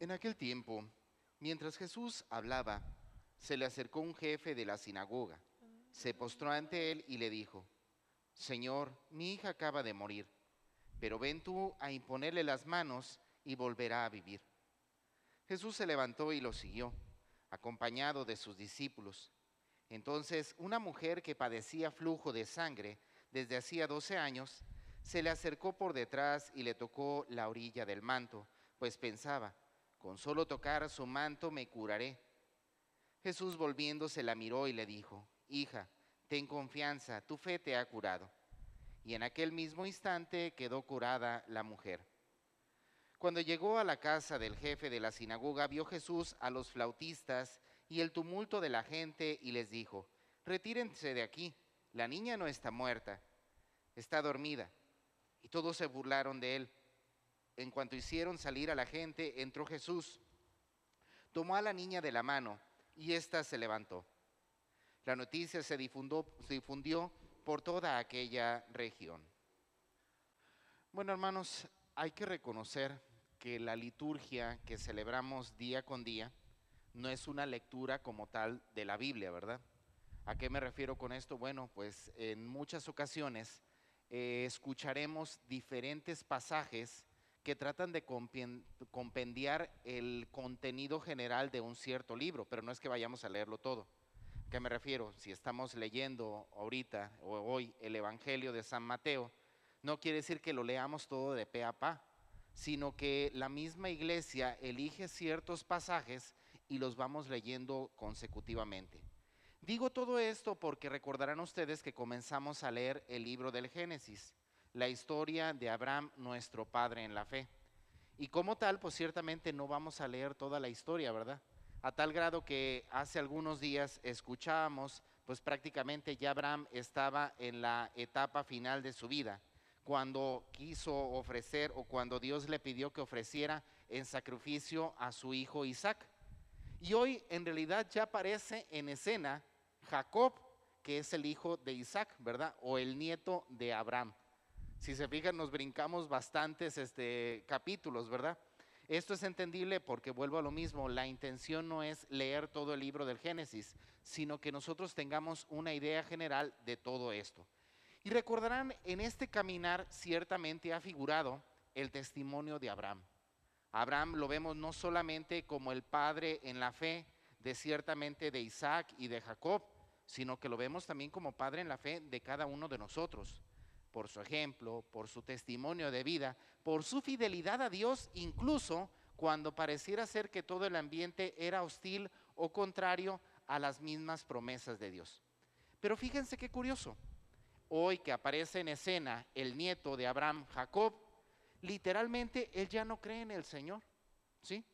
En aquel tiempo, mientras Jesús hablaba, se le acercó un jefe de la sinagoga, se postró ante él y le dijo, Señor, mi hija acaba de morir, pero ven tú a imponerle las manos y volverá a vivir. Jesús se levantó y lo siguió, acompañado de sus discípulos. Entonces una mujer que padecía flujo de sangre desde hacía doce años, se le acercó por detrás y le tocó la orilla del manto, pues pensaba, con solo tocar su manto me curaré. Jesús volviéndose la miró y le dijo, Hija, ten confianza, tu fe te ha curado. Y en aquel mismo instante quedó curada la mujer. Cuando llegó a la casa del jefe de la sinagoga, vio Jesús a los flautistas y el tumulto de la gente y les dijo, retírense de aquí, la niña no está muerta, está dormida. Y todos se burlaron de él. En cuanto hicieron salir a la gente, entró Jesús, tomó a la niña de la mano y ésta se levantó. La noticia se difundió, difundió por toda aquella región. Bueno, hermanos, hay que reconocer que la liturgia que celebramos día con día no es una lectura como tal de la Biblia, ¿verdad? ¿A qué me refiero con esto? Bueno, pues en muchas ocasiones eh, escucharemos diferentes pasajes que tratan de compendiar el contenido general de un cierto libro, pero no es que vayamos a leerlo todo. ¿A qué me refiero? Si estamos leyendo ahorita o hoy el Evangelio de San Mateo, no quiere decir que lo leamos todo de pe a pa sino que la misma iglesia elige ciertos pasajes y los vamos leyendo consecutivamente. Digo todo esto porque recordarán ustedes que comenzamos a leer el libro del Génesis, la historia de Abraham, nuestro padre en la fe. Y como tal, pues ciertamente no vamos a leer toda la historia, ¿verdad? A tal grado que hace algunos días escuchábamos, pues prácticamente ya Abraham estaba en la etapa final de su vida cuando quiso ofrecer o cuando Dios le pidió que ofreciera en sacrificio a su hijo Isaac. Y hoy en realidad ya aparece en escena Jacob, que es el hijo de Isaac, ¿verdad? O el nieto de Abraham. Si se fijan, nos brincamos bastantes este, capítulos, ¿verdad? Esto es entendible porque vuelvo a lo mismo, la intención no es leer todo el libro del Génesis, sino que nosotros tengamos una idea general de todo esto. Y recordarán, en este caminar ciertamente ha figurado el testimonio de Abraham. Abraham lo vemos no solamente como el padre en la fe de ciertamente de Isaac y de Jacob, sino que lo vemos también como padre en la fe de cada uno de nosotros, por su ejemplo, por su testimonio de vida, por su fidelidad a Dios, incluso cuando pareciera ser que todo el ambiente era hostil o contrario a las mismas promesas de Dios. Pero fíjense qué curioso, hoy que aparece en escena el nieto de Abraham, Jacob, literalmente él ya no cree en el Señor. ¿Sí?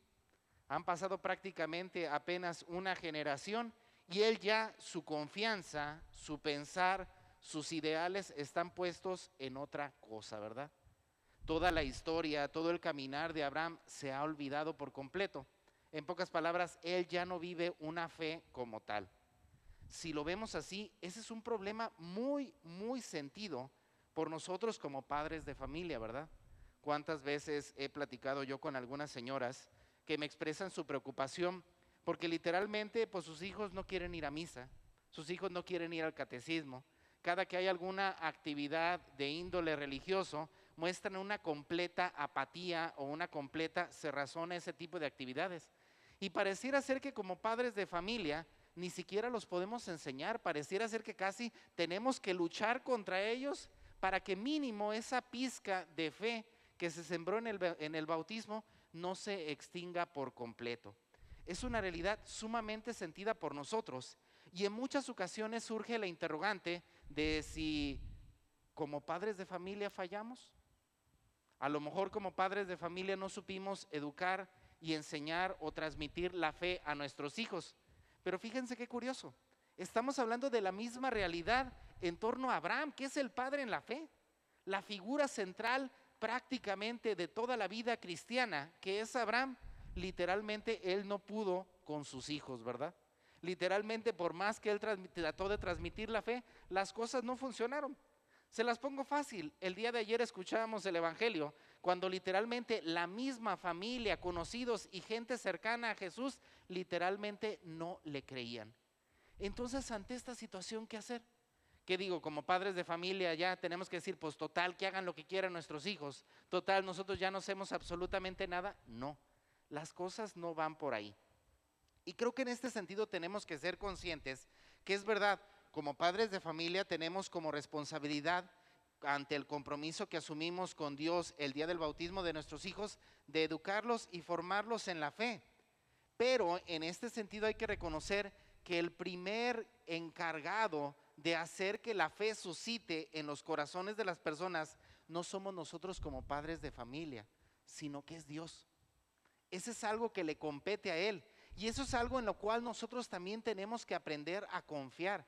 Han pasado prácticamente apenas una generación y él ya su confianza, su pensar, sus ideales están puestos en otra cosa, ¿verdad? Toda la historia, todo el caminar de Abraham se ha olvidado por completo. En pocas palabras, él ya no vive una fe como tal si lo vemos así, ese es un problema muy, muy sentido por nosotros como padres de familia, ¿verdad? ¿Cuántas veces he platicado yo con algunas señoras que me expresan su preocupación porque literalmente pues sus hijos no quieren ir a misa, sus hijos no quieren ir al catecismo, cada que hay alguna actividad de índole religioso, muestran una completa apatía o una completa cerrazón a ese tipo de actividades. Y pareciera ser que como padres de familia ni siquiera los podemos enseñar. Pareciera ser que casi tenemos que luchar contra ellos para que mínimo esa pizca de fe que se sembró en el, en el bautismo no se extinga por completo. Es una realidad sumamente sentida por nosotros y en muchas ocasiones surge la interrogante de si como padres de familia fallamos. A lo mejor como padres de familia no supimos educar y enseñar o transmitir la fe a nuestros hijos. Pero fíjense qué curioso. Estamos hablando de la misma realidad en torno a Abraham, que es el padre en la fe. La figura central prácticamente de toda la vida cristiana, que es Abraham, literalmente él no pudo con sus hijos, ¿verdad? Literalmente, por más que él trató de transmitir la fe, las cosas no funcionaron. Se las pongo fácil. El día de ayer escuchábamos el Evangelio cuando literalmente la misma familia, conocidos y gente cercana a Jesús, literalmente no le creían. Entonces, ante esta situación, ¿qué hacer? ¿Qué digo? Como padres de familia ya tenemos que decir, pues total, que hagan lo que quieran nuestros hijos. Total, nosotros ya no hacemos absolutamente nada. No, las cosas no van por ahí. Y creo que en este sentido tenemos que ser conscientes que es verdad, como padres de familia tenemos como responsabilidad ante el compromiso que asumimos con Dios el día del bautismo de nuestros hijos, de educarlos y formarlos en la fe. Pero en este sentido hay que reconocer que el primer encargado de hacer que la fe suscite en los corazones de las personas no somos nosotros como padres de familia, sino que es Dios. Ese es algo que le compete a Él. Y eso es algo en lo cual nosotros también tenemos que aprender a confiar.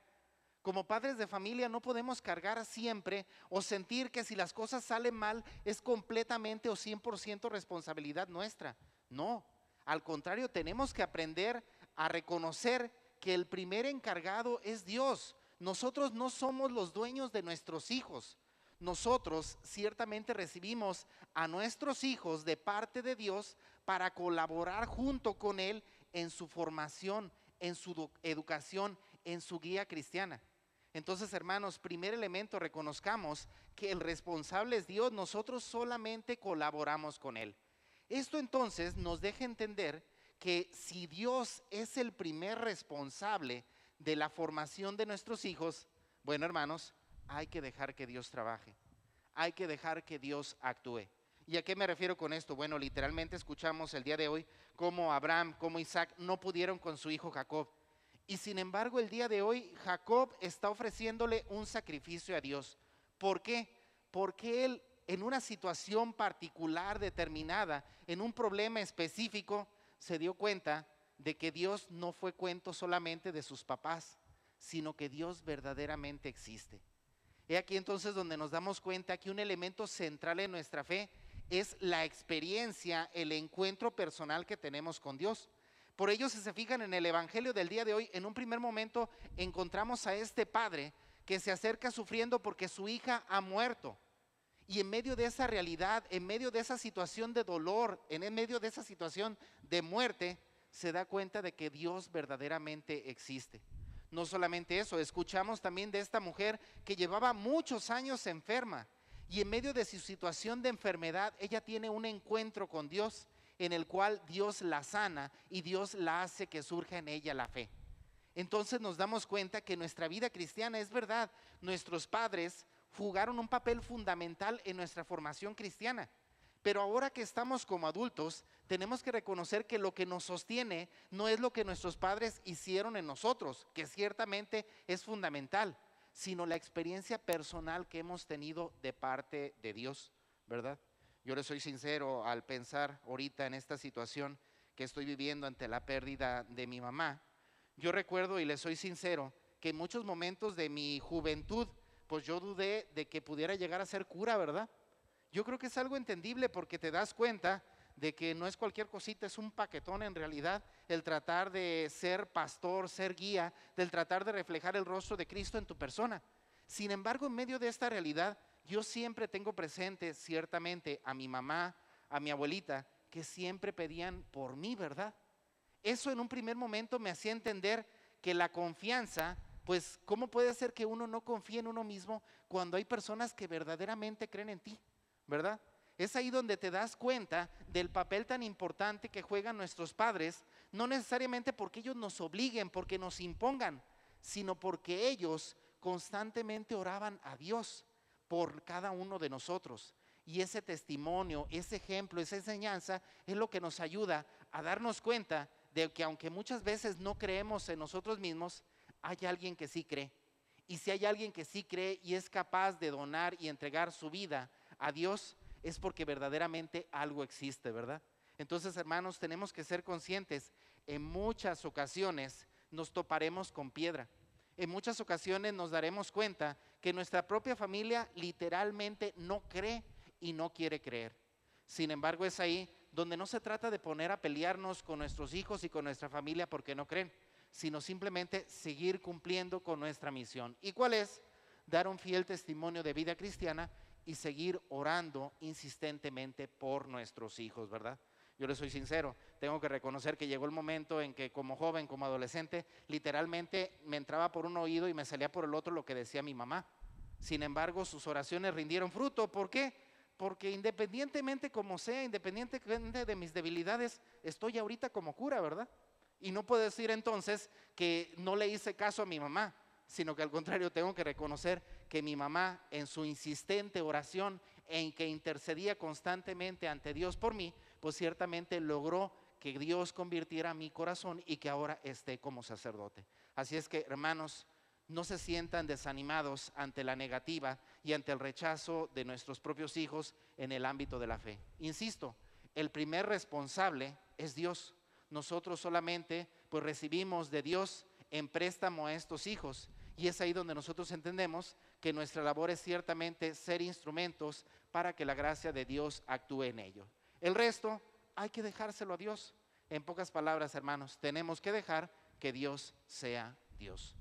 Como padres de familia no podemos cargar siempre o sentir que si las cosas salen mal es completamente o 100% responsabilidad nuestra. No, al contrario, tenemos que aprender a reconocer que el primer encargado es Dios. Nosotros no somos los dueños de nuestros hijos. Nosotros ciertamente recibimos a nuestros hijos de parte de Dios para colaborar junto con Él en su formación, en su educación, en su guía cristiana. Entonces, hermanos, primer elemento, reconozcamos que el responsable es Dios, nosotros solamente colaboramos con Él. Esto entonces nos deja entender que si Dios es el primer responsable de la formación de nuestros hijos, bueno, hermanos, hay que dejar que Dios trabaje, hay que dejar que Dios actúe. ¿Y a qué me refiero con esto? Bueno, literalmente escuchamos el día de hoy cómo Abraham, cómo Isaac no pudieron con su hijo Jacob. Y sin embargo, el día de hoy Jacob está ofreciéndole un sacrificio a Dios. ¿Por qué? Porque él en una situación particular, determinada, en un problema específico, se dio cuenta de que Dios no fue cuento solamente de sus papás, sino que Dios verdaderamente existe. He aquí entonces donde nos damos cuenta que un elemento central en nuestra fe es la experiencia, el encuentro personal que tenemos con Dios. Por ello, si se fijan en el Evangelio del día de hoy, en un primer momento encontramos a este padre que se acerca sufriendo porque su hija ha muerto. Y en medio de esa realidad, en medio de esa situación de dolor, en medio de esa situación de muerte, se da cuenta de que Dios verdaderamente existe. No solamente eso, escuchamos también de esta mujer que llevaba muchos años enferma y en medio de su situación de enfermedad, ella tiene un encuentro con Dios en el cual Dios la sana y Dios la hace que surja en ella la fe. Entonces nos damos cuenta que nuestra vida cristiana es verdad. Nuestros padres jugaron un papel fundamental en nuestra formación cristiana. Pero ahora que estamos como adultos, tenemos que reconocer que lo que nos sostiene no es lo que nuestros padres hicieron en nosotros, que ciertamente es fundamental, sino la experiencia personal que hemos tenido de parte de Dios, ¿verdad? Yo le soy sincero al pensar ahorita en esta situación que estoy viviendo ante la pérdida de mi mamá. Yo recuerdo y le soy sincero que en muchos momentos de mi juventud, pues yo dudé de que pudiera llegar a ser cura, ¿verdad? Yo creo que es algo entendible porque te das cuenta de que no es cualquier cosita, es un paquetón en realidad el tratar de ser pastor, ser guía, del tratar de reflejar el rostro de Cristo en tu persona. Sin embargo, en medio de esta realidad, yo siempre tengo presente ciertamente a mi mamá, a mi abuelita, que siempre pedían por mí, ¿verdad? Eso en un primer momento me hacía entender que la confianza, pues, ¿cómo puede ser que uno no confíe en uno mismo cuando hay personas que verdaderamente creen en ti, ¿verdad? Es ahí donde te das cuenta del papel tan importante que juegan nuestros padres, no necesariamente porque ellos nos obliguen, porque nos impongan, sino porque ellos constantemente oraban a Dios por cada uno de nosotros. Y ese testimonio, ese ejemplo, esa enseñanza es lo que nos ayuda a darnos cuenta de que aunque muchas veces no creemos en nosotros mismos, hay alguien que sí cree. Y si hay alguien que sí cree y es capaz de donar y entregar su vida a Dios, es porque verdaderamente algo existe, ¿verdad? Entonces, hermanos, tenemos que ser conscientes. En muchas ocasiones nos toparemos con piedra. En muchas ocasiones nos daremos cuenta que nuestra propia familia literalmente no cree y no quiere creer. Sin embargo, es ahí donde no se trata de poner a pelearnos con nuestros hijos y con nuestra familia porque no creen, sino simplemente seguir cumpliendo con nuestra misión. ¿Y cuál es? dar un fiel testimonio de vida cristiana y seguir orando insistentemente por nuestros hijos, ¿verdad? Yo les soy sincero, tengo que reconocer que llegó el momento en que como joven, como adolescente, literalmente me entraba por un oído y me salía por el otro lo que decía mi mamá. Sin embargo, sus oraciones rindieron fruto. ¿Por qué? Porque independientemente como sea, independientemente de mis debilidades, estoy ahorita como cura, ¿verdad? Y no puedo decir entonces que no le hice caso a mi mamá, sino que al contrario tengo que reconocer que mi mamá en su insistente oración en que intercedía constantemente ante Dios por mí, pues ciertamente logró que Dios convirtiera mi corazón y que ahora esté como sacerdote. Así es que, hermanos, no se sientan desanimados ante la negativa y ante el rechazo de nuestros propios hijos en el ámbito de la fe. Insisto, el primer responsable es Dios. Nosotros solamente pues recibimos de Dios en préstamo a estos hijos y es ahí donde nosotros entendemos que nuestra labor es ciertamente ser instrumentos para que la gracia de Dios actúe en ellos. El resto hay que dejárselo a Dios. En pocas palabras, hermanos, tenemos que dejar que Dios sea Dios.